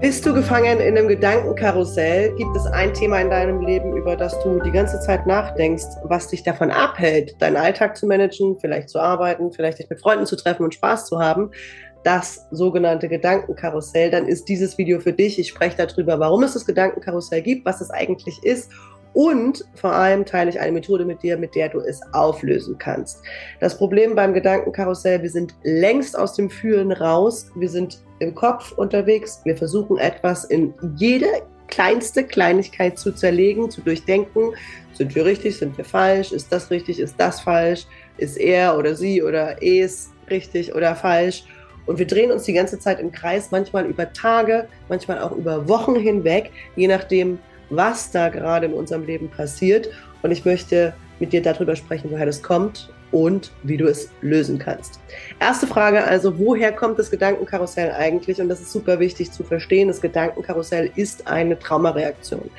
Bist du gefangen in einem Gedankenkarussell? Gibt es ein Thema in deinem Leben, über das du die ganze Zeit nachdenkst, was dich davon abhält, deinen Alltag zu managen, vielleicht zu arbeiten, vielleicht dich mit Freunden zu treffen und Spaß zu haben? Das sogenannte Gedankenkarussell, dann ist dieses Video für dich. Ich spreche darüber, warum es das Gedankenkarussell gibt, was es eigentlich ist und vor allem teile ich eine Methode mit dir, mit der du es auflösen kannst. Das Problem beim Gedankenkarussell, wir sind längst aus dem Fühlen raus. Wir sind im Kopf unterwegs. Wir versuchen etwas in jede kleinste Kleinigkeit zu zerlegen, zu durchdenken. Sind wir richtig? Sind wir falsch? Ist das richtig? Ist das falsch? Ist er oder sie oder es richtig oder falsch? Und wir drehen uns die ganze Zeit im Kreis, manchmal über Tage, manchmal auch über Wochen hinweg, je nachdem, was da gerade in unserem Leben passiert. Und ich möchte mit dir darüber sprechen, woher das kommt und wie du es lösen kannst. Erste Frage also, woher kommt das Gedankenkarussell eigentlich? Und das ist super wichtig zu verstehen. Das Gedankenkarussell ist eine Traumareaktion.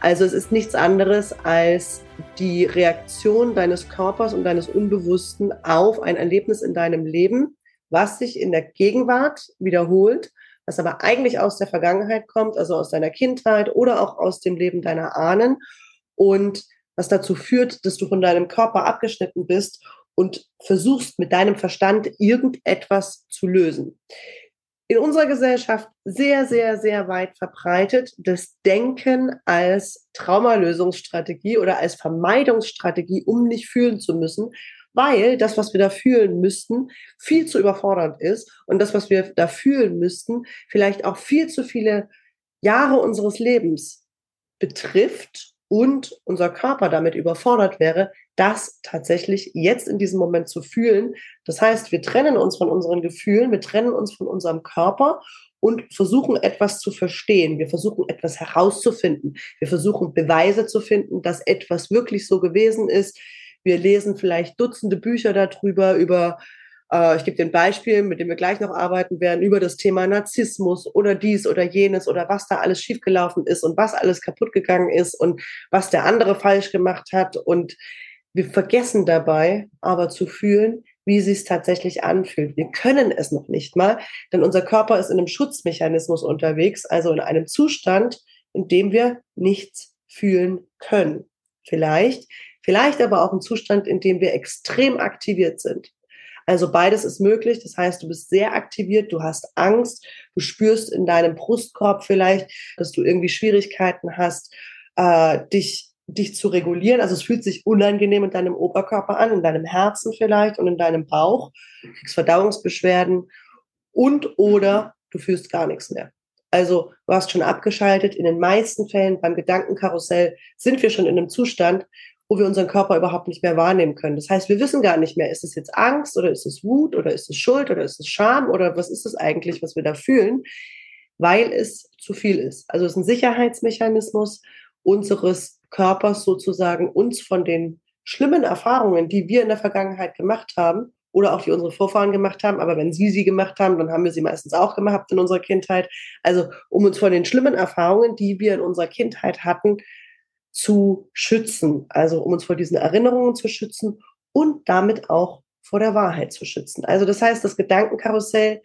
Also es ist nichts anderes als die Reaktion deines Körpers und deines Unbewussten auf ein Erlebnis in deinem Leben, was sich in der Gegenwart wiederholt was aber eigentlich aus der Vergangenheit kommt, also aus deiner Kindheit oder auch aus dem Leben deiner Ahnen und was dazu führt, dass du von deinem Körper abgeschnitten bist und versuchst mit deinem Verstand irgendetwas zu lösen. In unserer Gesellschaft sehr, sehr, sehr weit verbreitet das Denken als Traumalösungsstrategie oder als Vermeidungsstrategie, um nicht fühlen zu müssen weil das, was wir da fühlen müssten, viel zu überfordernd ist und das, was wir da fühlen müssten, vielleicht auch viel zu viele Jahre unseres Lebens betrifft und unser Körper damit überfordert wäre, das tatsächlich jetzt in diesem Moment zu fühlen. Das heißt, wir trennen uns von unseren Gefühlen, wir trennen uns von unserem Körper und versuchen etwas zu verstehen. Wir versuchen etwas herauszufinden. Wir versuchen Beweise zu finden, dass etwas wirklich so gewesen ist, wir lesen vielleicht Dutzende Bücher darüber, über, äh, ich gebe dir ein Beispiel, mit dem wir gleich noch arbeiten werden, über das Thema Narzissmus oder dies oder jenes oder was da alles schiefgelaufen ist und was alles kaputt gegangen ist und was der andere falsch gemacht hat. Und wir vergessen dabei aber zu fühlen, wie sie es tatsächlich anfühlt. Wir können es noch nicht mal, denn unser Körper ist in einem Schutzmechanismus unterwegs, also in einem Zustand, in dem wir nichts fühlen können. Vielleicht Vielleicht aber auch ein Zustand, in dem wir extrem aktiviert sind. Also beides ist möglich. Das heißt, du bist sehr aktiviert, du hast Angst, du spürst in deinem Brustkorb vielleicht, dass du irgendwie Schwierigkeiten hast, äh, dich dich zu regulieren. Also es fühlt sich unangenehm in deinem Oberkörper an, in deinem Herzen vielleicht und in deinem Bauch. Du kriegst Verdauungsbeschwerden und oder du fühlst gar nichts mehr. Also du hast schon abgeschaltet. In den meisten Fällen beim Gedankenkarussell sind wir schon in einem Zustand, wo wir unseren Körper überhaupt nicht mehr wahrnehmen können. Das heißt, wir wissen gar nicht mehr, ist es jetzt Angst oder ist es Wut oder ist es Schuld oder ist es Scham oder was ist es eigentlich, was wir da fühlen, weil es zu viel ist. Also es ist ein Sicherheitsmechanismus unseres Körpers sozusagen, uns von den schlimmen Erfahrungen, die wir in der Vergangenheit gemacht haben, oder auch die unsere Vorfahren gemacht haben. Aber wenn sie sie gemacht haben, dann haben wir sie meistens auch gemacht in unserer Kindheit. Also um uns von den schlimmen Erfahrungen, die wir in unserer Kindheit hatten, zu schützen, also um uns vor diesen Erinnerungen zu schützen und damit auch vor der Wahrheit zu schützen. Also das heißt, das Gedankenkarussell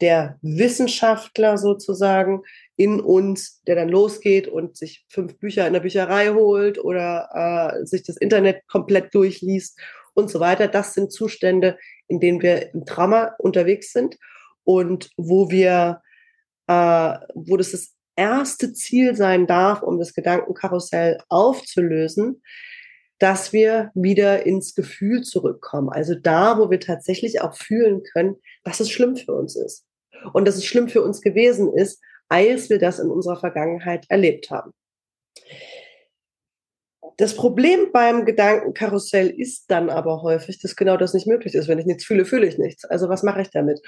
der Wissenschaftler sozusagen in uns, der dann losgeht und sich fünf Bücher in der Bücherei holt oder äh, sich das Internet komplett durchliest und so weiter. Das sind Zustände, in denen wir im Trauma unterwegs sind und wo wir, äh, wo das das erste Ziel sein darf, um das Gedankenkarussell aufzulösen, dass wir wieder ins Gefühl zurückkommen. Also da, wo wir tatsächlich auch fühlen können, dass es schlimm für uns ist. Und dass es schlimm für uns gewesen ist, als wir das in unserer Vergangenheit erlebt haben. Das Problem beim Gedankenkarussell ist dann aber häufig, dass genau das nicht möglich ist. Wenn ich nichts fühle, fühle ich nichts. Also was mache ich damit?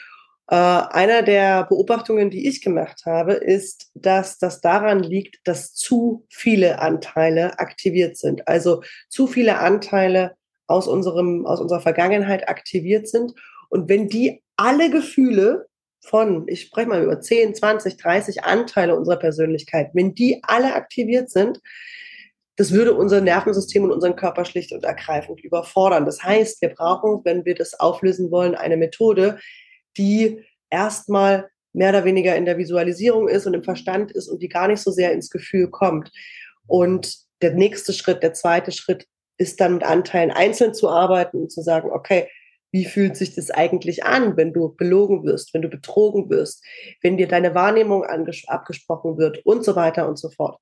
Äh, einer der Beobachtungen, die ich gemacht habe, ist, dass das daran liegt, dass zu viele Anteile aktiviert sind. Also zu viele Anteile aus unserem, aus unserer Vergangenheit aktiviert sind. Und wenn die alle Gefühle von, ich spreche mal über 10, 20, 30 Anteile unserer Persönlichkeit, wenn die alle aktiviert sind, das würde unser Nervensystem und unseren Körper schlicht und ergreifend überfordern. Das heißt, wir brauchen, wenn wir das auflösen wollen, eine Methode, die erstmal mehr oder weniger in der Visualisierung ist und im Verstand ist und die gar nicht so sehr ins Gefühl kommt. Und der nächste Schritt, der zweite Schritt ist dann mit Anteilen einzeln zu arbeiten und zu sagen, okay, wie fühlt sich das eigentlich an, wenn du belogen wirst, wenn du betrogen wirst, wenn dir deine Wahrnehmung abgesprochen wird und so weiter und so fort.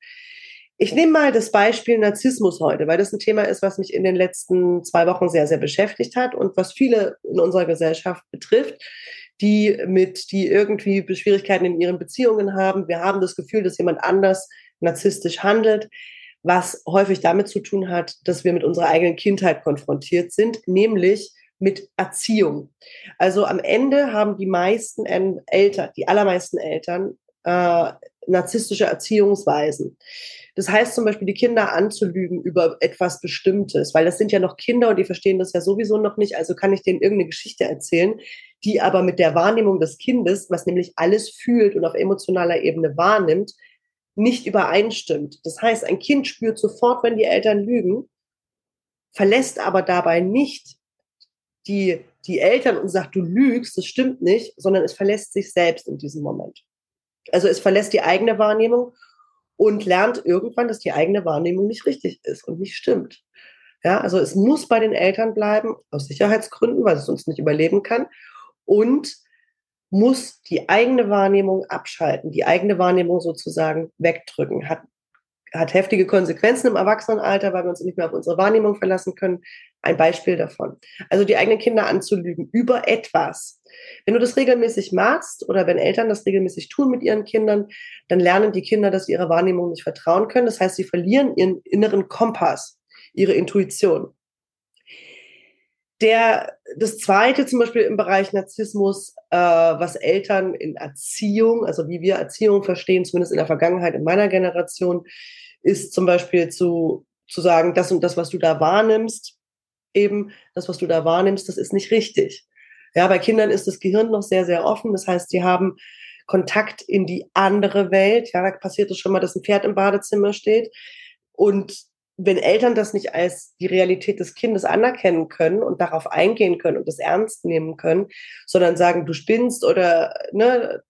Ich nehme mal das Beispiel Narzissmus heute, weil das ein Thema ist, was mich in den letzten zwei Wochen sehr, sehr beschäftigt hat und was viele in unserer Gesellschaft betrifft, die mit, die irgendwie Schwierigkeiten in ihren Beziehungen haben. Wir haben das Gefühl, dass jemand anders narzisstisch handelt was häufig damit zu tun hat, dass wir mit unserer eigenen Kindheit konfrontiert sind, nämlich mit Erziehung. Also am Ende haben die meisten Eltern, die allermeisten Eltern, äh, narzisstische Erziehungsweisen. Das heißt zum Beispiel, die Kinder anzulügen über etwas Bestimmtes, weil das sind ja noch Kinder und die verstehen das ja sowieso noch nicht. Also kann ich denen irgendeine Geschichte erzählen, die aber mit der Wahrnehmung des Kindes, was nämlich alles fühlt und auf emotionaler Ebene wahrnimmt, nicht übereinstimmt. Das heißt, ein Kind spürt sofort, wenn die Eltern lügen, verlässt aber dabei nicht die, die Eltern und sagt, du lügst, das stimmt nicht, sondern es verlässt sich selbst in diesem Moment. Also es verlässt die eigene Wahrnehmung und lernt irgendwann, dass die eigene Wahrnehmung nicht richtig ist und nicht stimmt. Ja, also es muss bei den Eltern bleiben, aus Sicherheitsgründen, weil es sonst nicht überleben kann. Und muss die eigene Wahrnehmung abschalten, die eigene Wahrnehmung sozusagen wegdrücken. Hat, hat heftige Konsequenzen im Erwachsenenalter, weil wir uns nicht mehr auf unsere Wahrnehmung verlassen können. Ein Beispiel davon. Also die eigenen Kinder anzulügen über etwas. Wenn du das regelmäßig machst oder wenn Eltern das regelmäßig tun mit ihren Kindern, dann lernen die Kinder, dass sie ihrer Wahrnehmung nicht vertrauen können. Das heißt, sie verlieren ihren inneren Kompass, ihre Intuition. Der, das zweite zum Beispiel im Bereich Narzissmus, äh, was Eltern in Erziehung, also wie wir Erziehung verstehen, zumindest in der Vergangenheit in meiner Generation, ist zum Beispiel zu, zu sagen, das und das, was du da wahrnimmst, eben das, was du da wahrnimmst, das ist nicht richtig. Ja, bei Kindern ist das Gehirn noch sehr, sehr offen. Das heißt, sie haben Kontakt in die andere Welt. Ja, da passiert es schon mal, dass ein Pferd im Badezimmer steht. Und wenn Eltern das nicht als die Realität des Kindes anerkennen können und darauf eingehen können und das ernst nehmen können, sondern sagen, du spinnst oder ne,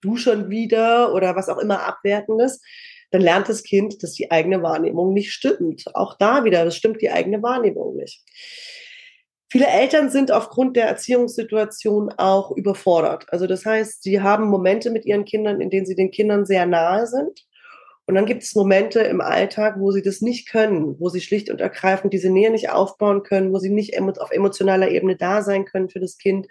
du schon wieder oder was auch immer abwertendes, dann lernt das Kind, dass die eigene Wahrnehmung nicht stimmt. Auch da wieder, das stimmt die eigene Wahrnehmung nicht. Viele Eltern sind aufgrund der Erziehungssituation auch überfordert. Also das heißt, sie haben Momente mit ihren Kindern, in denen sie den Kindern sehr nahe sind und dann gibt es Momente im Alltag, wo sie das nicht können, wo sie schlicht und ergreifend diese Nähe nicht aufbauen können, wo sie nicht auf emotionaler Ebene da sein können für das Kind,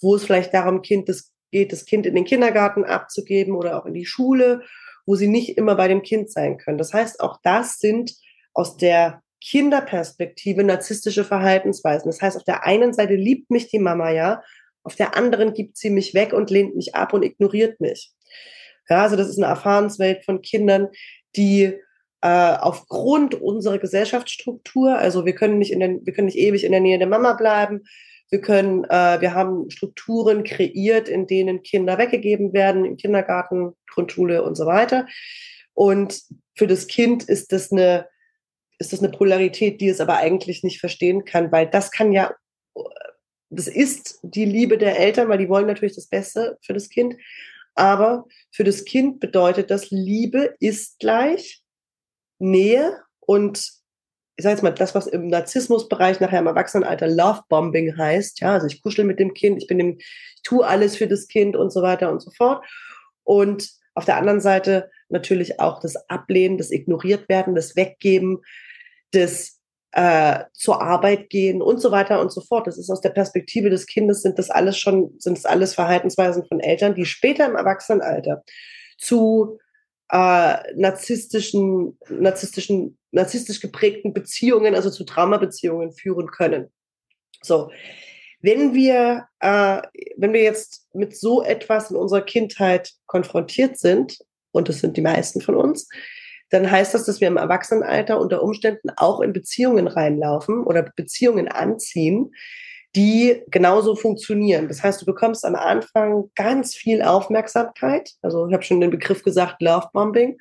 wo es vielleicht darum geht, das Kind in den Kindergarten abzugeben oder auch in die Schule, wo sie nicht immer bei dem Kind sein können. Das heißt, auch das sind aus der Kinderperspektive narzisstische Verhaltensweisen. Das heißt, auf der einen Seite liebt mich die Mama ja, auf der anderen gibt sie mich weg und lehnt mich ab und ignoriert mich. Ja, also das ist eine Erfahrenswelt von Kindern, die äh, aufgrund unserer Gesellschaftsstruktur, also wir können nicht in den, wir können nicht ewig in der Nähe der Mama bleiben. Wir können, äh, wir haben Strukturen kreiert, in denen Kinder weggegeben werden, im Kindergarten, Grundschule und so weiter. Und für das Kind ist das eine, ist das eine Polarität, die es aber eigentlich nicht verstehen kann, weil das kann ja, das ist die Liebe der Eltern, weil die wollen natürlich das Beste für das Kind. Aber für das Kind bedeutet das, Liebe ist gleich Nähe und ich sage jetzt mal, das, was im Narzissmusbereich nachher im Erwachsenenalter Lovebombing heißt, ja, also ich kuschel mit dem Kind, ich bin dem, ich tue alles für das Kind und so weiter und so fort. Und auf der anderen Seite natürlich auch das Ablehnen, das Ignoriertwerden, das Weggeben, das äh, zur Arbeit gehen und so weiter und so fort. Das ist aus der Perspektive des Kindes sind das alles schon, sind das alles Verhaltensweisen von Eltern, die später im Erwachsenenalter zu äh, narzisstischen, narzisstischen, narzisstisch geprägten Beziehungen, also zu Traumabeziehungen führen können. So, wenn wir, äh, wenn wir jetzt mit so etwas in unserer Kindheit konfrontiert sind, und das sind die meisten von uns, dann heißt das, dass wir im Erwachsenenalter unter Umständen auch in Beziehungen reinlaufen oder Beziehungen anziehen, die genauso funktionieren. Das heißt, du bekommst am Anfang ganz viel Aufmerksamkeit. Also ich habe schon den Begriff gesagt, Lovebombing.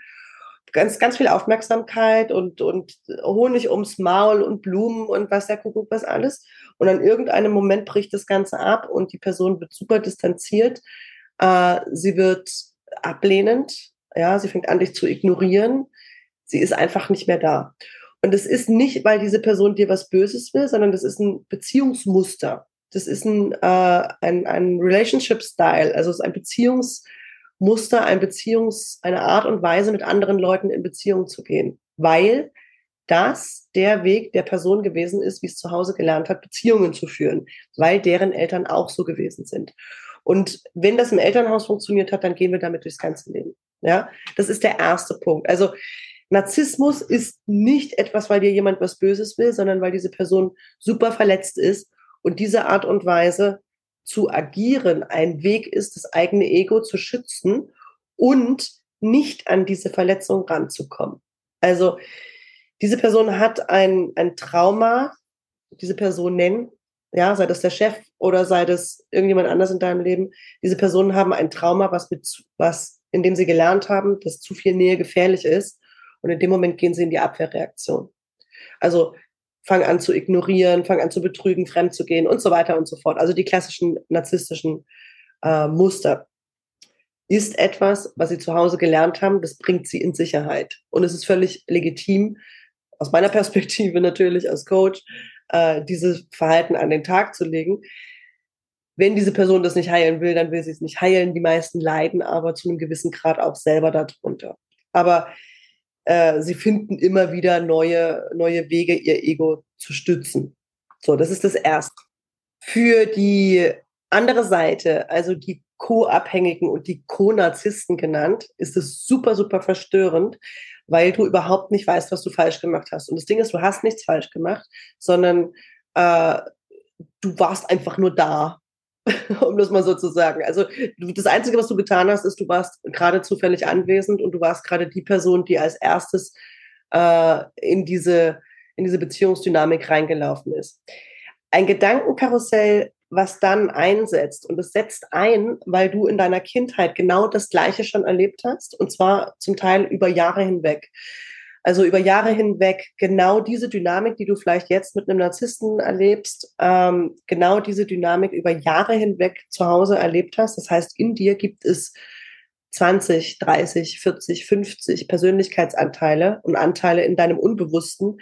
Ganz, ganz viel Aufmerksamkeit und, und Honig ums Maul und Blumen und was der Kuckuck was alles. Und an irgendeinem Moment bricht das Ganze ab und die Person wird super distanziert Äh, sie wird ablehnend. Ja, sie fängt an, dich zu ignorieren. Sie ist einfach nicht mehr da. Und es ist nicht, weil diese Person dir was Böses will, sondern das ist ein Beziehungsmuster. Das ist ein, äh, ein, ein Relationship-Style. Also es ist ein Beziehungsmuster, ein Beziehungs-, eine Art und Weise, mit anderen Leuten in Beziehung zu gehen. Weil das der Weg der Person gewesen ist, wie es zu Hause gelernt hat, Beziehungen zu führen, weil deren Eltern auch so gewesen sind. Und wenn das im Elternhaus funktioniert hat, dann gehen wir damit durchs ganze Leben. Ja, das ist der erste Punkt. Also Narzissmus ist nicht etwas, weil dir jemand was Böses will, sondern weil diese Person super verletzt ist und diese Art und Weise zu agieren ein Weg ist, das eigene Ego zu schützen und nicht an diese Verletzung ranzukommen. Also diese Person hat ein, ein Trauma, diese Person nennen, ja, sei das der Chef oder sei das irgendjemand anders in deinem Leben. Diese Personen haben ein Trauma, was mit, was, in dem sie gelernt haben, dass zu viel Nähe gefährlich ist. Und in dem Moment gehen sie in die Abwehrreaktion. Also fang an zu ignorieren, fang an zu betrügen, fremd zu gehen und so weiter und so fort. Also die klassischen narzisstischen äh, Muster ist etwas, was sie zu Hause gelernt haben, das bringt sie in Sicherheit. Und es ist völlig legitim, aus meiner Perspektive natürlich als Coach, äh, dieses Verhalten an den Tag zu legen. Wenn diese Person das nicht heilen will, dann will sie es nicht heilen. Die meisten leiden aber zu einem gewissen Grad auch selber darunter. Aber äh, sie finden immer wieder neue, neue Wege, ihr Ego zu stützen. So, das ist das Erste. Für die andere Seite, also die Co-Abhängigen und die Co-Narzissten genannt, ist es super, super verstörend, weil du überhaupt nicht weißt, was du falsch gemacht hast. Und das Ding ist, du hast nichts falsch gemacht, sondern äh, du warst einfach nur da um das mal so zu sagen. Also das Einzige, was du getan hast, ist, du warst gerade zufällig anwesend und du warst gerade die Person, die als erstes äh, in, diese, in diese Beziehungsdynamik reingelaufen ist. Ein Gedankenkarussell, was dann einsetzt, und es setzt ein, weil du in deiner Kindheit genau das Gleiche schon erlebt hast, und zwar zum Teil über Jahre hinweg. Also über Jahre hinweg genau diese Dynamik, die du vielleicht jetzt mit einem Narzissten erlebst, ähm, genau diese Dynamik über Jahre hinweg zu Hause erlebt hast. Das heißt, in dir gibt es 20, 30, 40, 50 Persönlichkeitsanteile und Anteile in deinem Unbewussten,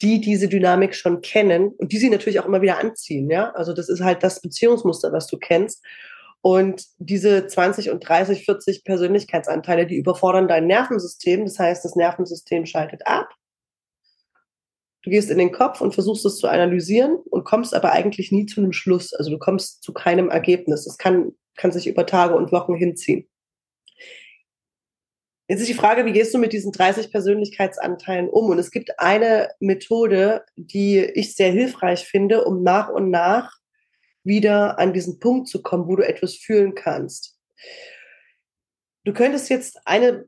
die diese Dynamik schon kennen und die sie natürlich auch immer wieder anziehen. Ja, also das ist halt das Beziehungsmuster, was du kennst. Und diese 20 und 30, 40 Persönlichkeitsanteile, die überfordern dein Nervensystem. Das heißt, das Nervensystem schaltet ab. Du gehst in den Kopf und versuchst es zu analysieren und kommst aber eigentlich nie zu einem Schluss. Also du kommst zu keinem Ergebnis. Das kann, kann sich über Tage und Wochen hinziehen. Jetzt ist die Frage, wie gehst du mit diesen 30 Persönlichkeitsanteilen um? Und es gibt eine Methode, die ich sehr hilfreich finde, um nach und nach wieder an diesen Punkt zu kommen, wo du etwas fühlen kannst. Du könntest jetzt eine,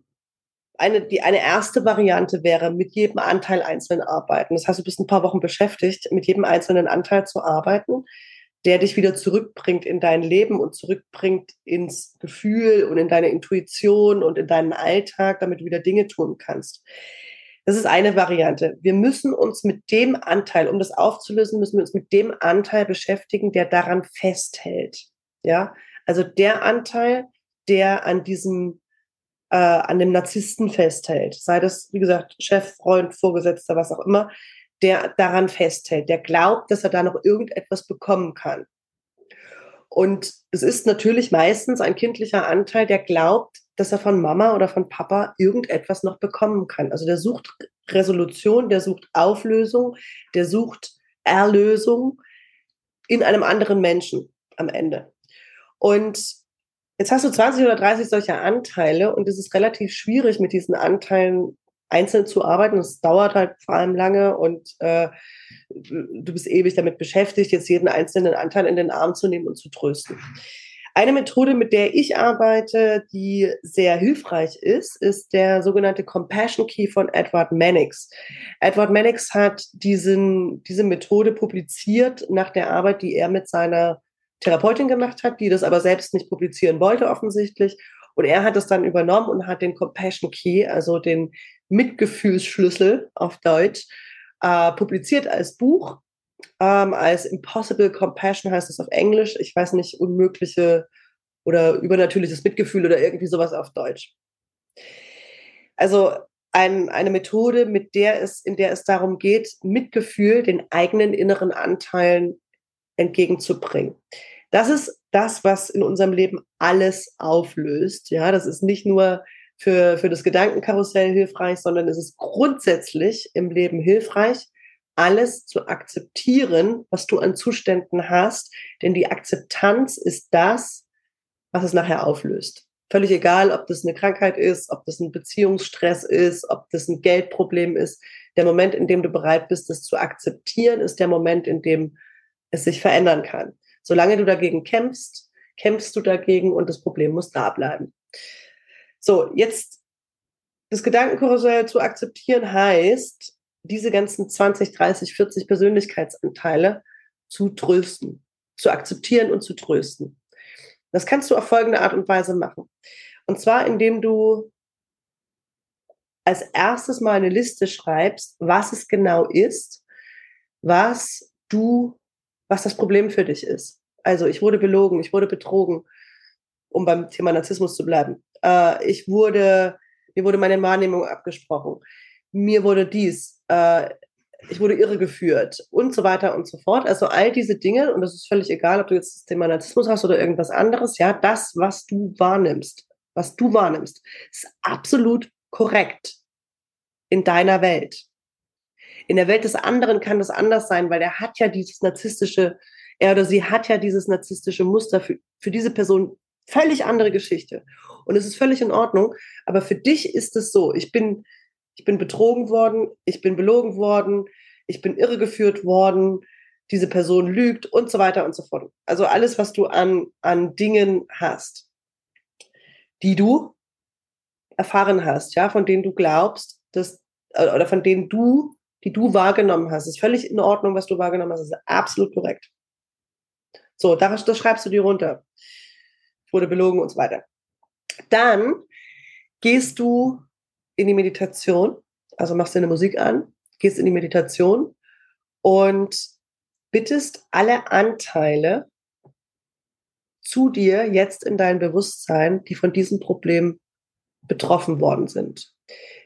eine, die, eine erste Variante wäre, mit jedem Anteil einzeln arbeiten. Das heißt, du bist ein paar Wochen beschäftigt, mit jedem einzelnen Anteil zu arbeiten, der dich wieder zurückbringt in dein Leben und zurückbringt ins Gefühl und in deine Intuition und in deinen Alltag, damit du wieder Dinge tun kannst. Das ist eine Variante. Wir müssen uns mit dem Anteil, um das aufzulösen, müssen wir uns mit dem Anteil beschäftigen, der daran festhält. Ja, also der Anteil, der an diesem, äh, an dem Narzissten festhält. Sei das, wie gesagt, Chef, Freund, Vorgesetzter, was auch immer, der daran festhält, der glaubt, dass er da noch irgendetwas bekommen kann. Und es ist natürlich meistens ein kindlicher Anteil, der glaubt, dass er von Mama oder von Papa irgendetwas noch bekommen kann. Also der sucht Resolution, der sucht Auflösung, der sucht Erlösung in einem anderen Menschen am Ende. Und jetzt hast du 20 oder 30 solcher Anteile und es ist relativ schwierig, mit diesen Anteilen einzeln zu arbeiten. Es dauert halt vor allem lange und äh, du bist ewig damit beschäftigt, jetzt jeden einzelnen Anteil in den Arm zu nehmen und zu trösten. Eine Methode, mit der ich arbeite, die sehr hilfreich ist, ist der sogenannte Compassion Key von Edward Mannix. Edward Mannix hat diesen, diese Methode publiziert nach der Arbeit, die er mit seiner Therapeutin gemacht hat, die das aber selbst nicht publizieren wollte offensichtlich. Und er hat es dann übernommen und hat den Compassion Key, also den Mitgefühlsschlüssel auf Deutsch, äh, publiziert als Buch ähm, als Impossible Compassion heißt es auf Englisch. Ich weiß nicht, unmögliche oder übernatürliches Mitgefühl oder irgendwie sowas auf Deutsch. Also ein, eine Methode, mit der es, in der es darum geht, Mitgefühl den eigenen inneren Anteilen entgegenzubringen. Das ist das, was in unserem Leben alles auflöst. Ja, das ist nicht nur für, für das Gedankenkarussell hilfreich, sondern es ist grundsätzlich im Leben hilfreich, alles zu akzeptieren, was du an Zuständen hast. Denn die Akzeptanz ist das, was es nachher auflöst. Völlig egal, ob das eine Krankheit ist, ob das ein Beziehungsstress ist, ob das ein Geldproblem ist. Der Moment, in dem du bereit bist, das zu akzeptieren, ist der Moment, in dem es sich verändern kann. Solange du dagegen kämpfst, kämpfst du dagegen und das Problem muss da bleiben. So, jetzt das Gedankenkarussell zu akzeptieren heißt, diese ganzen 20, 30, 40 Persönlichkeitsanteile zu trösten, zu akzeptieren und zu trösten. Das kannst du auf folgende Art und Weise machen. Und zwar, indem du als erstes mal eine Liste schreibst, was es genau ist, was du, was das Problem für dich ist. Also ich wurde belogen, ich wurde betrogen, um beim Thema Narzissmus zu bleiben. Äh, ich wurde, mir wurde meine Wahrnehmung abgesprochen. Mir wurde dies, äh, ich wurde irregeführt und so weiter und so fort. Also all diese Dinge, und das ist völlig egal, ob du jetzt das Thema Narzissmus hast oder irgendwas anderes, ja, das, was du wahrnimmst, was du wahrnimmst, ist absolut korrekt in deiner Welt. In der Welt des anderen kann das anders sein, weil er hat ja dieses narzisstische, er oder sie hat ja dieses narzisstische Muster. Für, für diese Person völlig andere Geschichte. Und es ist völlig in Ordnung. Aber für dich ist es so, ich bin, ich bin betrogen worden, ich bin belogen worden, ich bin irregeführt worden, diese Person lügt und so weiter und so fort. Also alles, was du an, an Dingen hast, die du erfahren hast, ja, von denen du glaubst, dass, äh, oder von denen du, die du wahrgenommen hast, ist völlig in Ordnung, was du wahrgenommen hast, ist absolut korrekt. So, das, das schreibst du dir runter. Ich wurde belogen und so weiter. Dann gehst du in die Meditation, also machst deine Musik an, gehst in die Meditation und bittest alle Anteile zu dir jetzt in dein Bewusstsein, die von diesem Problem betroffen worden sind.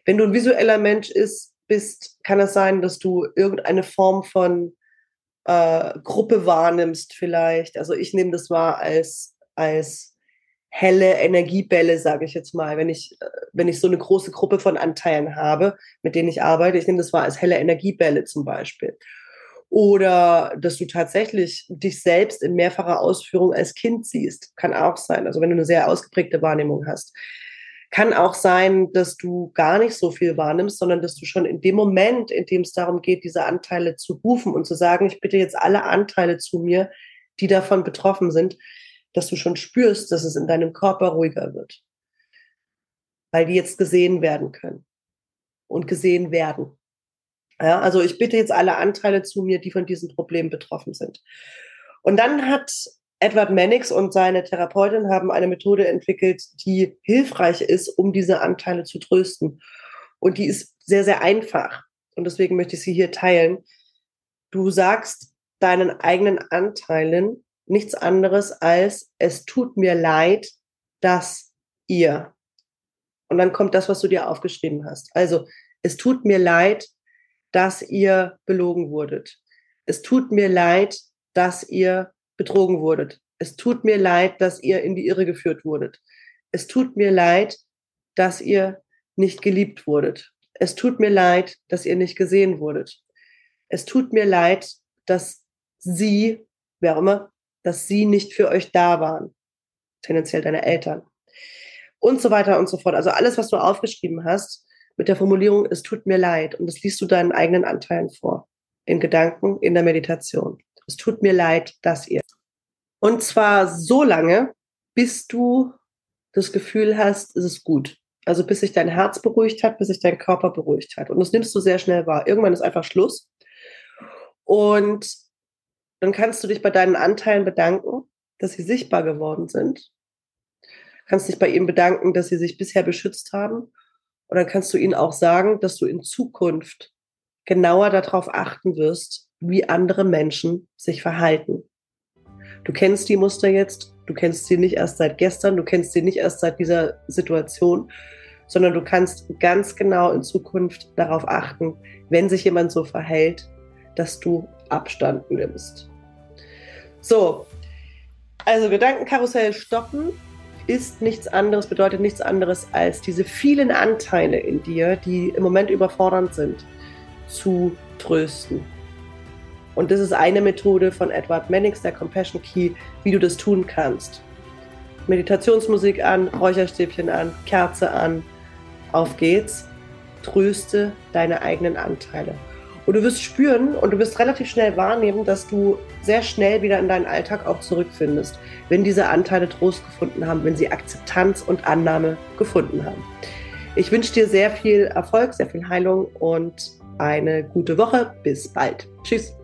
Wenn du ein visueller Mensch ist, bist, kann es sein, dass du irgendeine Form von äh, Gruppe wahrnimmst vielleicht. Also ich nehme das wahr als, als helle Energiebälle, sage ich jetzt mal, wenn ich, äh, wenn ich so eine große Gruppe von Anteilen habe, mit denen ich arbeite. Ich nehme das wahr als helle Energiebälle zum Beispiel. Oder dass du tatsächlich dich selbst in mehrfacher Ausführung als Kind siehst. Kann auch sein. Also wenn du eine sehr ausgeprägte Wahrnehmung hast. Kann auch sein, dass du gar nicht so viel wahrnimmst, sondern dass du schon in dem Moment, in dem es darum geht, diese Anteile zu rufen und zu sagen, ich bitte jetzt alle Anteile zu mir, die davon betroffen sind, dass du schon spürst, dass es in deinem Körper ruhiger wird. Weil die jetzt gesehen werden können und gesehen werden. Ja, also ich bitte jetzt alle Anteile zu mir, die von diesem Problem betroffen sind. Und dann hat Edward Mannix und seine Therapeutin haben eine Methode entwickelt, die hilfreich ist, um diese Anteile zu trösten. Und die ist sehr, sehr einfach. Und deswegen möchte ich sie hier teilen. Du sagst deinen eigenen Anteilen nichts anderes als, es tut mir leid, dass ihr. Und dann kommt das, was du dir aufgeschrieben hast. Also, es tut mir leid, dass ihr belogen wurdet. Es tut mir leid, dass ihr betrogen wurdet. Es tut mir leid, dass ihr in die Irre geführt wurdet. Es tut mir leid, dass ihr nicht geliebt wurdet. Es tut mir leid, dass ihr nicht gesehen wurdet. Es tut mir leid, dass sie, wer auch immer, dass sie nicht für euch da waren. Tendenziell deine Eltern. Und so weiter und so fort. Also alles, was du aufgeschrieben hast, mit der Formulierung, es tut mir leid. Und das liest du deinen eigenen Anteilen vor. In Gedanken, in der Meditation. Es tut mir leid, dass ihr. Und zwar so lange, bis du das Gefühl hast, es ist gut. Also bis sich dein Herz beruhigt hat, bis sich dein Körper beruhigt hat. Und das nimmst du sehr schnell wahr. Irgendwann ist einfach Schluss. Und dann kannst du dich bei deinen Anteilen bedanken, dass sie sichtbar geworden sind. Kannst dich bei ihnen bedanken, dass sie sich bisher beschützt haben. Und dann kannst du ihnen auch sagen, dass du in Zukunft genauer darauf achten wirst, wie andere Menschen sich verhalten. Du kennst die Muster jetzt, du kennst sie nicht erst seit gestern, du kennst sie nicht erst seit dieser Situation, sondern du kannst ganz genau in Zukunft darauf achten, wenn sich jemand so verhält, dass du Abstand nimmst. So, also Gedankenkarussell stoppen ist nichts anderes, bedeutet nichts anderes als diese vielen Anteile in dir, die im Moment überfordernd sind, zu trösten. Und das ist eine Methode von Edward Mannix, der Compassion Key, wie du das tun kannst. Meditationsmusik an, Räucherstäbchen an, Kerze an, auf geht's, tröste deine eigenen Anteile. Und du wirst spüren und du wirst relativ schnell wahrnehmen, dass du sehr schnell wieder in deinen Alltag auch zurückfindest, wenn diese Anteile Trost gefunden haben, wenn sie Akzeptanz und Annahme gefunden haben. Ich wünsche dir sehr viel Erfolg, sehr viel Heilung und eine gute Woche. Bis bald. Tschüss.